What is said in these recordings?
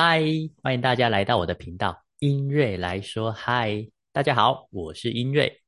嗨，欢迎大家来到我的频道，音瑞来说嗨。大家好，我是音瑞。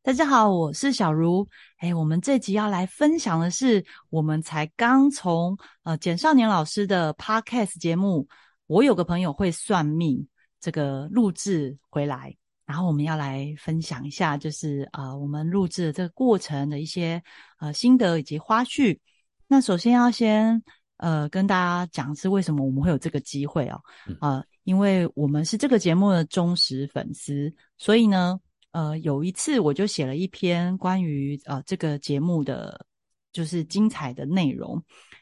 大家好，我是小茹。哎，我们这集要来分享的是，我们才刚从呃简少年老师的 Podcast 节目，我有个朋友会算命这个录制回来，然后我们要来分享一下，就是呃我们录制的这个过程的一些呃心得以及花絮。那首先要先。呃，跟大家讲是为什么我们会有这个机会哦，啊，因为我们是这个节目的忠实粉丝，所以呢，呃，有一次我就写了一篇关于呃这个节目的就是精彩的内容，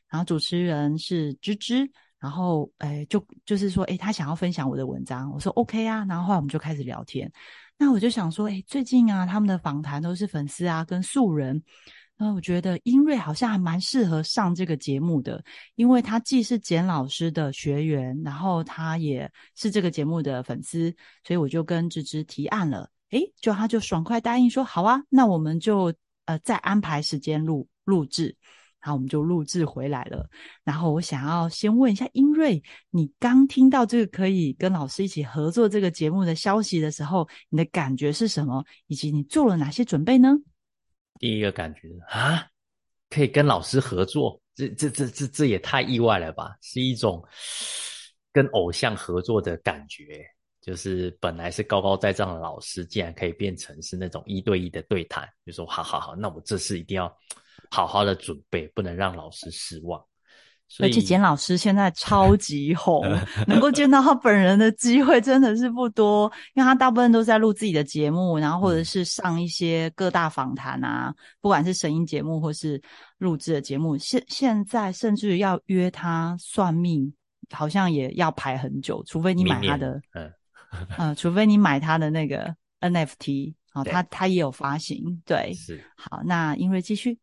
然后主持人是芝芝，然后哎就就是说哎他想要分享我的文章，我说 OK 啊，然后后来我们就开始聊天，那我就想说哎最近啊他们的访谈都是粉丝啊跟素人。那我觉得英瑞好像还蛮适合上这个节目的，因为他既是简老师的学员，然后他也是这个节目的粉丝，所以我就跟芝芝提案了，诶，就他就爽快答应说好啊，那我们就呃再安排时间录录制，然后我们就录制回来了。然后我想要先问一下英瑞，你刚听到这个可以跟老师一起合作这个节目的消息的时候，你的感觉是什么？以及你做了哪些准备呢？第一个感觉啊，可以跟老师合作，这这这这这也太意外了吧！是一种跟偶像合作的感觉，就是本来是高高在上的老师，竟然可以变成是那种一对一的对谈。就说好好好，那我这次一定要好好的准备，不能让老师失望。而且简老师现在超 级红，能够见到他本人的机会真的是不多，因为他大部分都在录自己的节目，然后或者是上一些各大访谈啊，不管是声音节目或是录制的节目，现现在甚至要约他算命，好像也要排很久，除非你买他的，嗯，呃，除非你买他的那个 NFT，好，他他也有发行，对，是，好，那英瑞继续。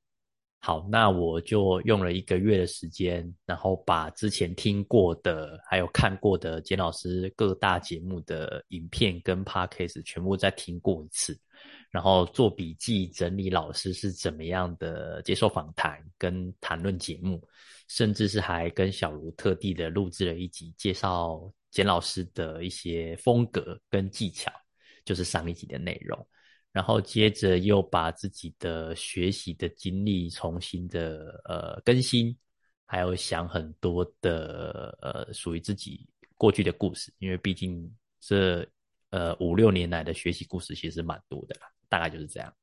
好，那我就用了一个月的时间，然后把之前听过的，还有看过的简老师各大节目的影片跟 podcast 全部再听过一次，然后做笔记整理老师是怎么样的接受访谈跟谈论节目，甚至是还跟小卢特地的录制了一集介绍简老师的一些风格跟技巧，就是上一集的内容。然后接着又把自己的学习的经历重新的呃更新，还有想很多的呃属于自己过去的故事，因为毕竟这呃五六年来的学习故事其实蛮多的啦，大概就是这样。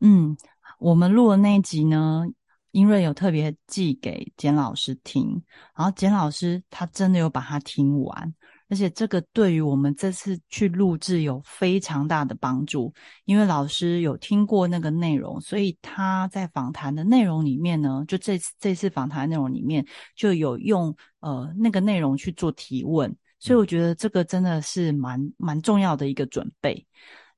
嗯，我们录的那一集呢，英瑞有特别寄给简老师听，然后简老师他真的有把它听完。而且这个对于我们这次去录制有非常大的帮助，因为老师有听过那个内容，所以他在访谈的内容里面呢，就这次这次访谈内容里面就有用呃那个内容去做提问，所以我觉得这个真的是蛮蛮重要的一个准备。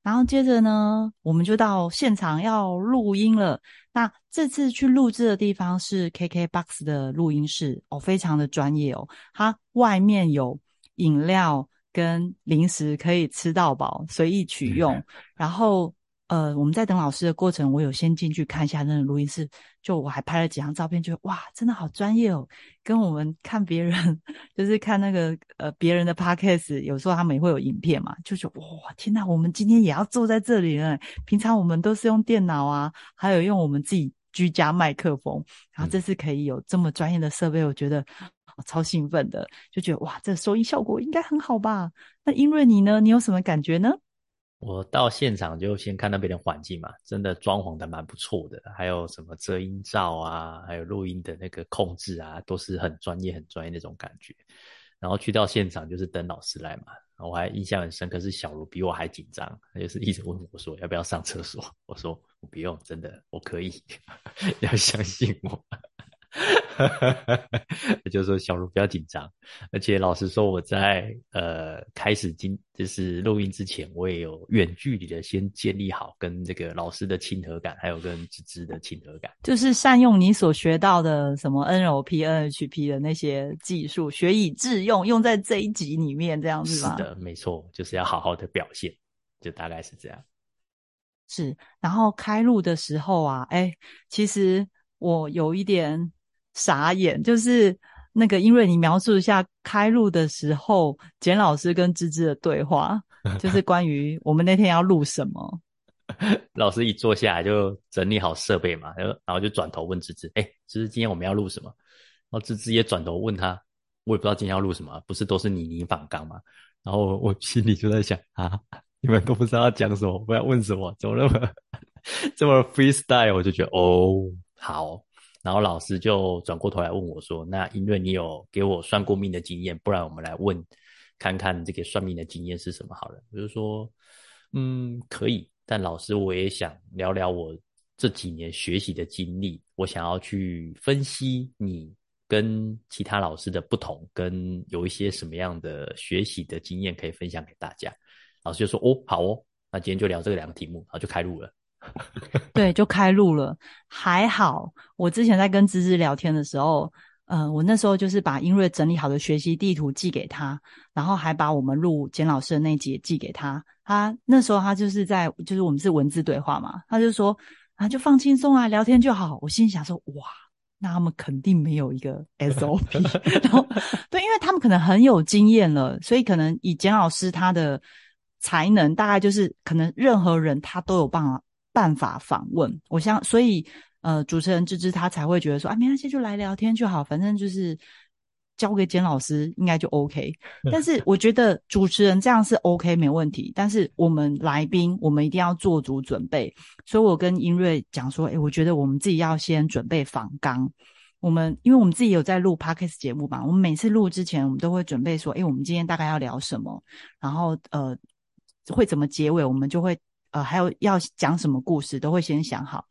然后接着呢，我们就到现场要录音了。那这次去录制的地方是 KKBOX 的录音室哦，非常的专业哦，它外面有。饮料跟零食可以吃到饱，随意取用。然后，呃，我们在等老师的过程，我有先进去看一下那个录音室，就我还拍了几张照片，就哇，真的好专业哦！跟我们看别人，就是看那个呃别人的 podcast，有时候他们也会有影片嘛，就觉得哇，天呐，我们今天也要坐在这里了。平常我们都是用电脑啊，还有用我们自己居家麦克风，然后这次可以有这么专业的设备，我觉得。超兴奋的，就觉得哇，这收音效果应该很好吧？那英瑞你呢？你有什么感觉呢？我到现场就先看那边的环境嘛，真的装潢的蛮不错的，还有什么遮音罩啊，还有录音的那个控制啊，都是很专业、很专业那种感觉。然后去到现场就是等老师来嘛，我还印象很深刻，是小茹比我还紧张，他就是一直问我说要不要上厕所，我说我不用，真的我可以，要相信我。就说小茹不要紧张，而且老实说，我在呃开始今就是录音之前，我也有远距离的先建立好跟这个老师的亲和感，还有跟芝芝的亲和感，就是善用你所学到的什么 NLP、NHP 的那些技术，学以致用，用在这一集里面，这样子吗？是的，没错，就是要好好的表现，就大概是这样。是，然后开录的时候啊，哎，其实我有一点。傻眼，就是那个，因为你描述一下开录的时候，简老师跟芝芝的对话，就是 关于我们那天要录什么。老师一坐下来就整理好设备嘛，然后然后就转头问芝芝：“哎，芝芝，今天我们要录什么？”然后芝芝也转头问他：“我也不知道今天要录什么，不是都是你你访刚吗？”然后我心里就在想：“啊，你们都不知道要讲什么，不要问什么，怎么那么 这么 freestyle？” 我就觉得哦，好。然后老师就转过头来问我说：“那因为你有给我算过命的经验，不然我们来问看看这个算命的经验是什么好了。”我就说：“嗯，可以。”但老师，我也想聊聊我这几年学习的经历。我想要去分析你跟其他老师的不同，跟有一些什么样的学习的经验可以分享给大家。老师就说：“哦，好哦，那今天就聊这两个题目，然后就开录了。” 对，就开录了。还好，我之前在跟芝芝聊天的时候。呃，我那时候就是把英瑞整理好的学习地图寄给他，然后还把我们录简老师的那节寄给他。他那时候他就是在，就是我们是文字对话嘛，他就说啊，就放轻松啊，聊天就好。我心想说，哇，那他们肯定没有一个 SOP，然后对，因为他们可能很有经验了，所以可能以简老师他的才能，大概就是可能任何人他都有办法办法访问。我想，所以。呃，主持人芝芝他才会觉得说啊，没关系，就来聊天就好，反正就是交给简老师应该就 OK。但是我觉得主持人这样是 OK 没问题，但是我们来宾我们一定要做足准备。所以我跟英瑞讲说，诶，我觉得我们自己要先准备访纲。我们因为我们自己有在录 Podcast 节目嘛，我们每次录之前，我们都会准备说，哎，我们今天大概要聊什么，然后呃会怎么结尾，我们就会呃还有要讲什么故事，都会先想好。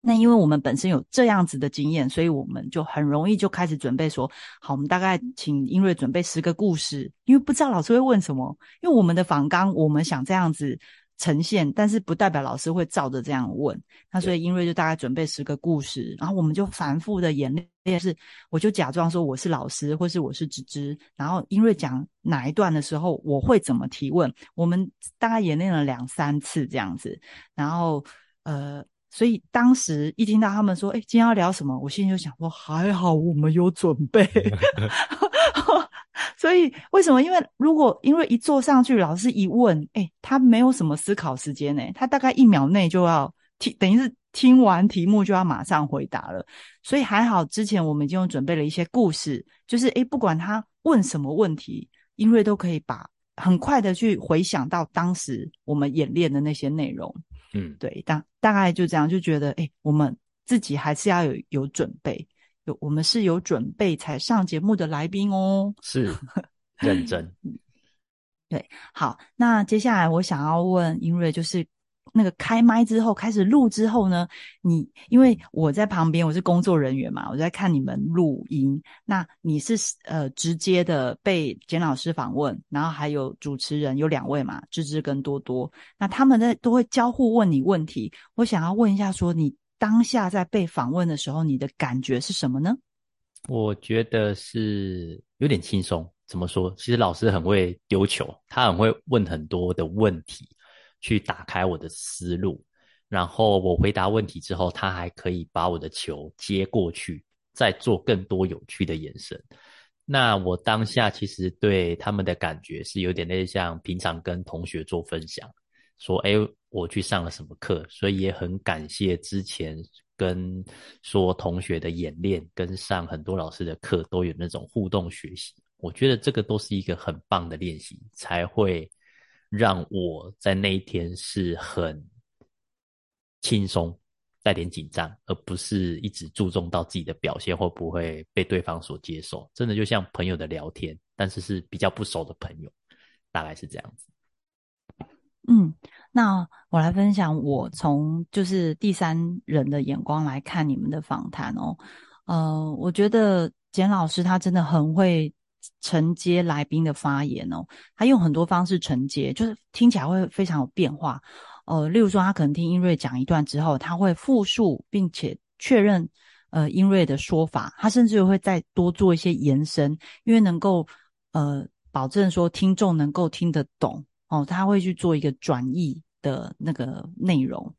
那因为我们本身有这样子的经验，所以我们就很容易就开始准备说，好，我们大概请英瑞准备十个故事，因为不知道老师会问什么，因为我们的访纲我们想这样子呈现，但是不代表老师会照着这样问，那所以英瑞就大概准备十个故事，然后我们就反复的演练，是我就假装说我是老师，或是我是芝芝，然后英瑞讲哪一段的时候，我会怎么提问，我们大概演练了两三次这样子，然后呃。所以当时一听到他们说：“哎，今天要聊什么？”我心里就想说：“还好我们有准备。” 所以为什么？因为如果因为一坐上去，老师一问，哎，他没有什么思考时间呢，他大概一秒内就要听，等于是听完题目就要马上回答了。所以还好，之前我们已经准备了一些故事，就是哎，不管他问什么问题，因为都可以把很快的去回想到当时我们演练的那些内容。嗯，对，大大概就这样，就觉得，哎，我们自己还是要有有准备，有我们是有准备才上节目的来宾哦，是认真。对，好，那接下来我想要问英瑞，就是。那个开麦之后开始录之后呢，你因为我在旁边，我是工作人员嘛，我在看你们录音。那你是呃直接的被简老师访问，然后还有主持人有两位嘛，芝芝跟多多。那他们在都会交互问你问题。我想要问一下，说你当下在被访问的时候，你的感觉是什么呢？我觉得是有点轻松。怎么说？其实老师很会丢球，他很会问很多的问题。去打开我的思路，然后我回答问题之后，他还可以把我的球接过去，再做更多有趣的延伸。那我当下其实对他们的感觉是有点类似像平常跟同学做分享，说：“哎，我去上了什么课。”所以也很感谢之前跟说同学的演练，跟上很多老师的课都有那种互动学习。我觉得这个都是一个很棒的练习，才会。让我在那一天是很轻松，带点紧张，而不是一直注重到自己的表现会不会被对方所接受。真的就像朋友的聊天，但是是比较不熟的朋友，大概是这样子。嗯，那我来分享我从就是第三人的眼光来看你们的访谈哦。呃，我觉得简老师他真的很会。承接来宾的发言哦，他用很多方式承接，就是听起来会非常有变化。呃，例如说，他可能听英瑞讲一段之后，他会复述并且确认呃英瑞的说法，他甚至会再多做一些延伸，因为能够呃保证说听众能够听得懂哦，他会去做一个转译的那个内容，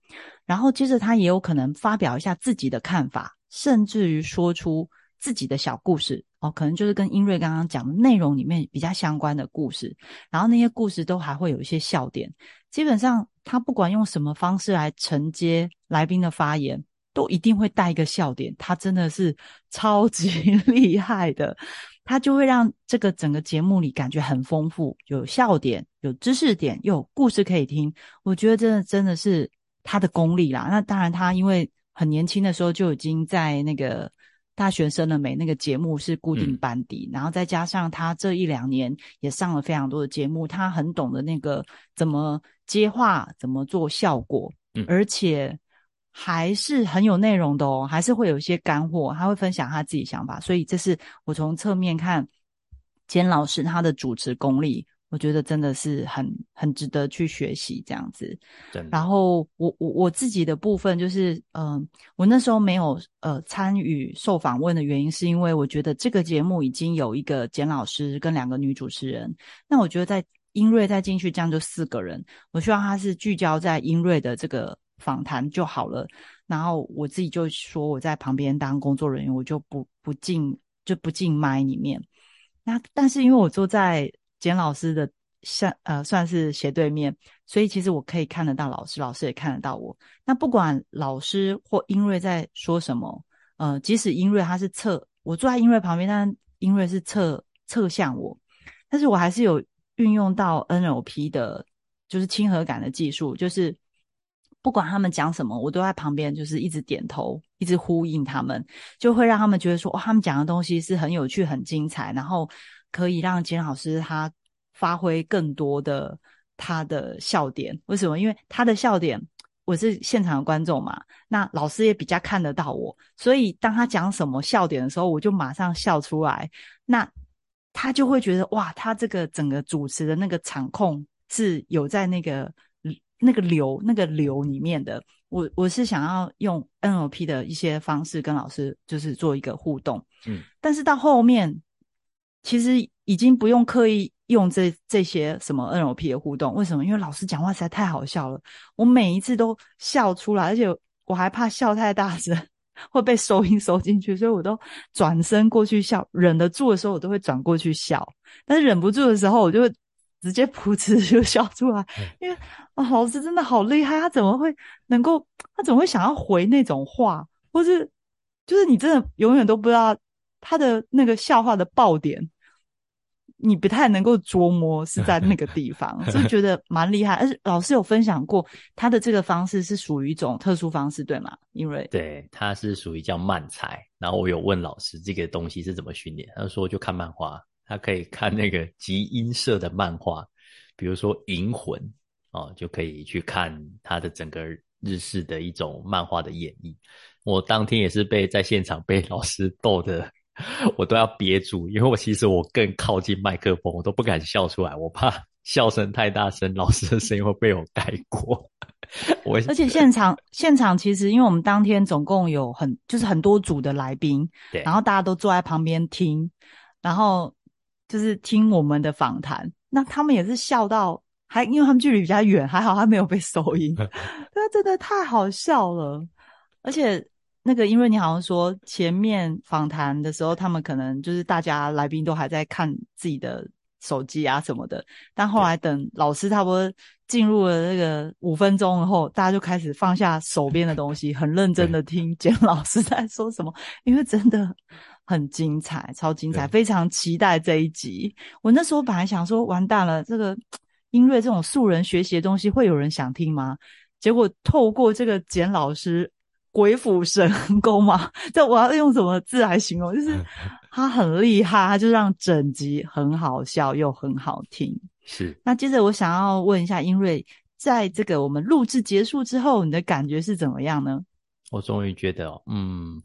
然后接着他也有可能发表一下自己的看法，甚至于说出。自己的小故事哦，可能就是跟英瑞刚刚讲的内容里面比较相关的故事，然后那些故事都还会有一些笑点。基本上他不管用什么方式来承接来宾的发言，都一定会带一个笑点。他真的是超级 厉害的，他就会让这个整个节目里感觉很丰富，有笑点，有知识点，又有故事可以听。我觉得真的真的是他的功力啦。那当然，他因为很年轻的时候就已经在那个。大学生了美？那个节目是固定班底，然后再加上他这一两年也上了非常多的节目，他很懂得那个怎么接话，怎么做效果，而且还是很有内容的哦，还是会有一些干货，他会分享他自己想法，所以这是我从侧面看简老师他的主持功力。我觉得真的是很很值得去学习这样子。然后我我我自己的部分就是，嗯，我那时候没有呃参与受访问的原因，是因为我觉得这个节目已经有一个简老师跟两个女主持人。那我觉得在英瑞再进去，这样就四个人。我希望他是聚焦在英瑞的这个访谈就好了。然后我自己就说我在旁边当工作人员，我就不不进就不进麦里面。那但是因为我坐在简老师的像呃算是斜对面，所以其实我可以看得到老师，老师也看得到我。那不管老师或英瑞在说什么，呃，即使英瑞他是侧我坐在英瑞旁边，但英瑞是侧侧向我，但是我还是有运用到 NLP 的，就是亲和感的技术，就是不管他们讲什么，我都在旁边就是一直点头，一直呼应他们，就会让他们觉得说，哇，他们讲的东西是很有趣、很精彩，然后。可以让金老师他发挥更多的他的笑点，为什么？因为他的笑点，我是现场的观众嘛，那老师也比较看得到我，所以当他讲什么笑点的时候，我就马上笑出来，那他就会觉得哇，他这个整个主持的那个场控是有在那个那个流那个流里面的。我我是想要用 NLP 的一些方式跟老师就是做一个互动，嗯，但是到后面。其实已经不用刻意用这这些什么 NLP 的互动，为什么？因为老师讲话实在太好笑了，我每一次都笑出来，而且我还怕笑太大声会被收音收进去，所以我都转身过去笑，忍得住的时候我都会转过去笑，但是忍不住的时候我就会直接噗嗤就笑出来，因为啊，老师真的好厉害，他怎么会能够，他怎么会想要回那种话，或是就是你真的永远都不知道他的那个笑话的爆点。你不太能够琢磨是在那个地方，就觉得 蛮厉害。而且老师有分享过，他的这个方式是属于一种特殊方式，对吗？因为对，他是属于叫慢才。然后我有问老师这个东西是怎么训练，他说就看漫画，他可以看那个集音社的漫画，比如说《银魂》哦，就可以去看他的整个日式的一种漫画的演绎。我当天也是被在现场被老师逗的。我都要憋住，因为我其实我更靠近麦克风，我都不敢笑出来，我怕笑声太大声，老师的声音会被我盖过。我而且现场现场其实，因为我们当天总共有很就是很多组的来宾，对，然后大家都坐在旁边听，然后就是听我们的访谈，那他们也是笑到，还因为他们距离比较远，还好他没有被收音，那真的太好笑了，而且。那个，因为你好像说前面访谈的时候，他们可能就是大家来宾都还在看自己的手机啊什么的，但后来等老师差不多进入了那个五分钟后，大家就开始放下手边的东西，很认真的听简老师在说什么，因为真的很精彩，超精彩，非常期待这一集。我那时候本来想说，完蛋了，这个 音乐这种素人学习的东西会有人想听吗？结果透过这个简老师。鬼斧神工嘛，这我要用什么字来形容？就是 他很厉害，他就让整集很好笑又很好听。是。那接着我想要问一下英瑞，在这个我们录制结束之后，你的感觉是怎么样呢？我终于觉得，嗯，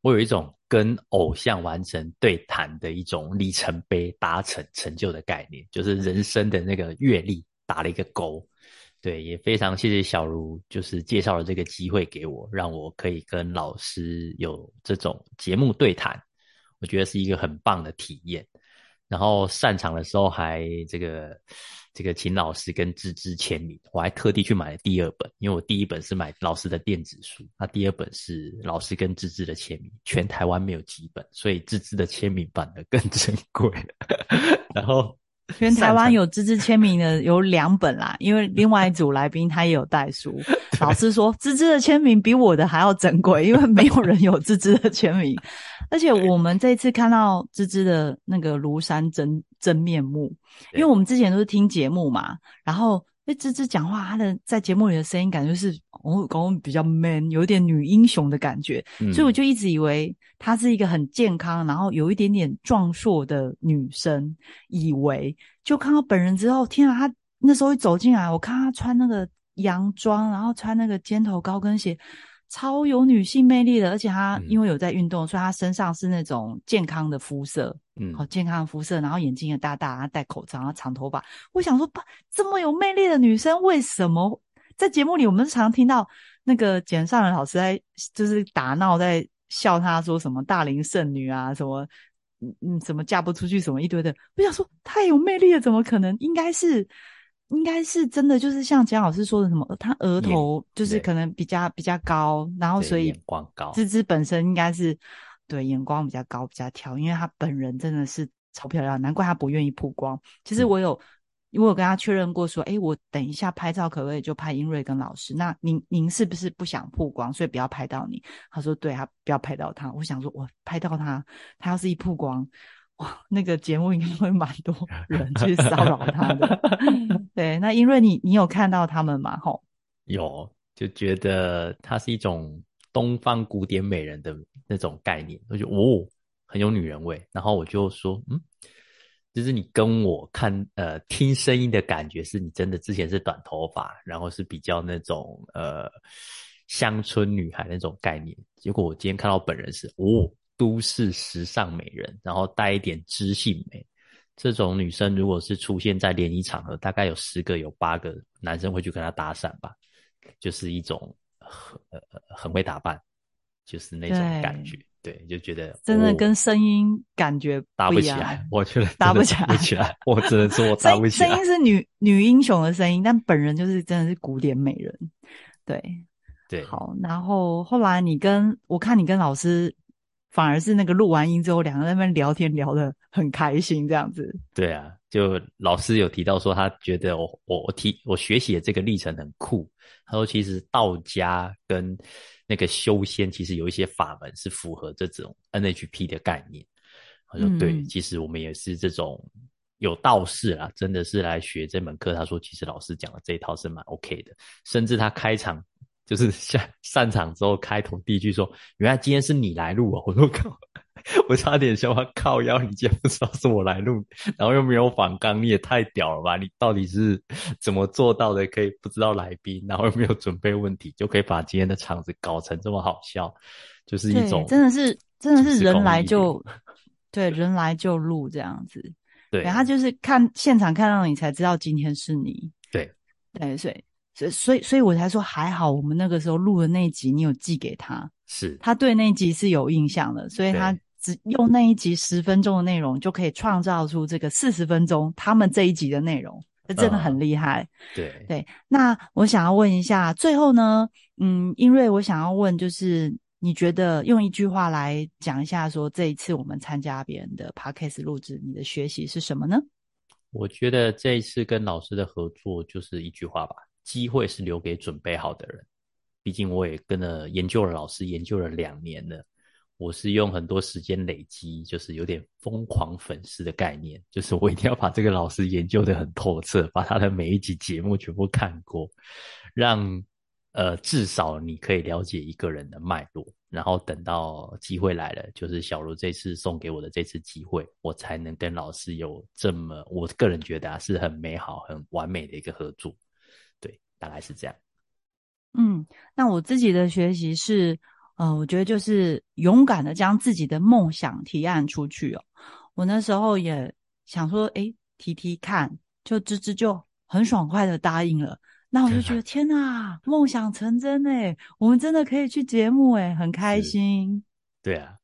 我有一种跟偶像完成对谈的一种里程碑达成成就的概念，就是人生的那个阅历打了一个勾。对，也非常谢谢小茹，就是介绍了这个机会给我，让我可以跟老师有这种节目对谈，我觉得是一个很棒的体验。然后散场的时候还这个这个请老师跟芝芝签名，我还特地去买了第二本，因为我第一本是买老师的电子书，那第二本是老师跟芝芝的签名，全台湾没有几本，所以芝芝的签名版的更珍贵。然后。全台湾有芝芝签名的有两本啦，因为另外一组来宾他也有带书。老师说芝芝的签名比我的还要珍贵，因为没有人有芝芝的签名。而且我们这次看到芝芝的那个庐山真真面目，因为我们之前都是听节目嘛，然后。因为芝芝讲话，她的在节目里的声音感觉是哦，刚刚比较 man，有点女英雄的感觉，所以我就一直以为她是一个很健康，然后有一点点壮硕的女生。以为就看到本人之后，天啊！她那时候一走进来，我看她穿那个洋装，然后穿那个尖头高跟鞋。超有女性魅力的，而且她因为有在运动，所以她身上是那种健康的肤色，嗯，好健康的肤色，然后眼睛也大大，她戴口罩，然后长头发。我想说，这么有魅力的女生，为什么在节目里我们常听到那个简尚仁老师在就是打闹，在笑她说什么大龄剩女啊，什么嗯嗯，什么嫁不出去，什么一堆的。我想说，太有魅力了，怎么可能？应该是。应该是真的，就是像蒋老师说的，什么他额头就是可能比较比较高，然后所以眼光高，芝芝本身应该是对眼光比较高比较挑，因为他本人真的是超漂亮，难怪他不愿意曝光。其实我有，我有跟他确认过，说，哎，我等一下拍照可不可以就拍英瑞跟老师？那您您是不是不想曝光，所以不要拍到你？他说，对，他不要拍到他。我想说，我拍到他，他要是一曝光。哇，那个节目应该会蛮多人 去骚扰他的。对，那因为你你有看到他们吗？吼，有，就觉得她是一种东方古典美人的那种概念，我就哦，很有女人味。然后我就说，嗯，就是你跟我看呃听声音的感觉，是你真的之前是短头发，然后是比较那种呃乡村女孩那种概念。结果我今天看到本人是哦。都市时尚美人，然后带一点知性美，这种女生如果是出现在联谊场合，大概有十个有八个男生会去跟她搭讪吧，就是一种很呃很会打扮，就是那种感觉，对，就觉得真的跟声音感觉搭不起来，我觉得搭不起来，起来，我只能说我 搭不起来。声音是女女英雄的声音，但本人就是真的是古典美人，对对。好，然后后来你跟我看你跟老师。反而是那个录完音之后，两个人那边聊天聊得很开心，这样子。对啊，就老师有提到说，他觉得我我我提我学习的这个历程很酷。他说，其实道家跟那个修仙，其实有一些法门是符合这种 NHP 的概念。他说，对，其实我们也是这种有道士啊，真的是来学这门课。他说，其实老师讲的这一套是蛮 OK 的，甚至他开场。就是下散场之后开头第一句说：“原来今天是你来录啊！”我说：“靠，我差点笑话靠腰，你竟然不知道是我来录，然后又没有反刚，你也太屌了吧！你到底是怎么做到的？可以不知道来宾，然后又没有准备问题，就可以把今天的场子搞成这么好笑，就是一种真的是真的是人来就 对人来就录这样子。对，他就是看现场看到你才知道今天是你。对对，所以。所所以所以我才说还好，我们那个时候录的那一集，你有寄给他，是他对那一集是有印象的，所以他只用那一集十分钟的内容，就可以创造出这个四十分钟他们这一集的内容，这真的很厉害。对对，那我想要问一下，最后呢，嗯，因为我想要问，就是你觉得用一句话来讲一下，说这一次我们参加别人的 podcast 录制，你的学习是什么呢？我觉得这一次跟老师的合作就是一句话吧。机会是留给准备好的人，毕竟我也跟了研究了老师研究了两年了，我是用很多时间累积，就是有点疯狂粉丝的概念，就是我一定要把这个老师研究的很透彻，把他的每一集节目全部看过，让呃至少你可以了解一个人的脉络，然后等到机会来了，就是小卢这次送给我的这次机会，我才能跟老师有这么我个人觉得啊是很美好、很完美的一个合作。大概是这样。嗯，那我自己的学习是，呃，我觉得就是勇敢的将自己的梦想提案出去哦。我那时候也想说，哎，提提看，就芝芝就很爽快的答应了。那我就觉得，天哪，梦想成真哎！我们真的可以去节目哎，很开心。对啊。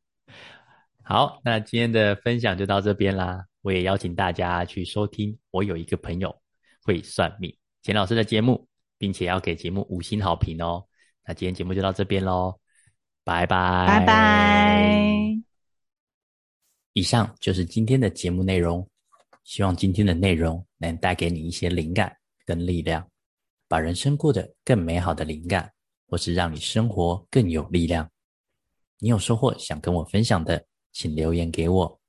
好，那今天的分享就到这边啦。我也邀请大家去收听。我有一个朋友会算命，钱老师的节目，并且要给节目五星好评哦。那今天节目就到这边喽，拜拜，拜拜。以上就是今天的节目内容，希望今天的内容能带给你一些灵感跟力量，把人生过得更美好的灵感，或是让你生活更有力量。你有收获想跟我分享的，请留言给我。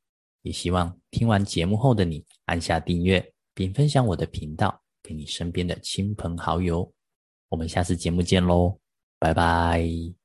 也希望听完节目后的你按下订阅，并分享我的频道给你身边的亲朋好友。我们下次节目见喽，拜拜。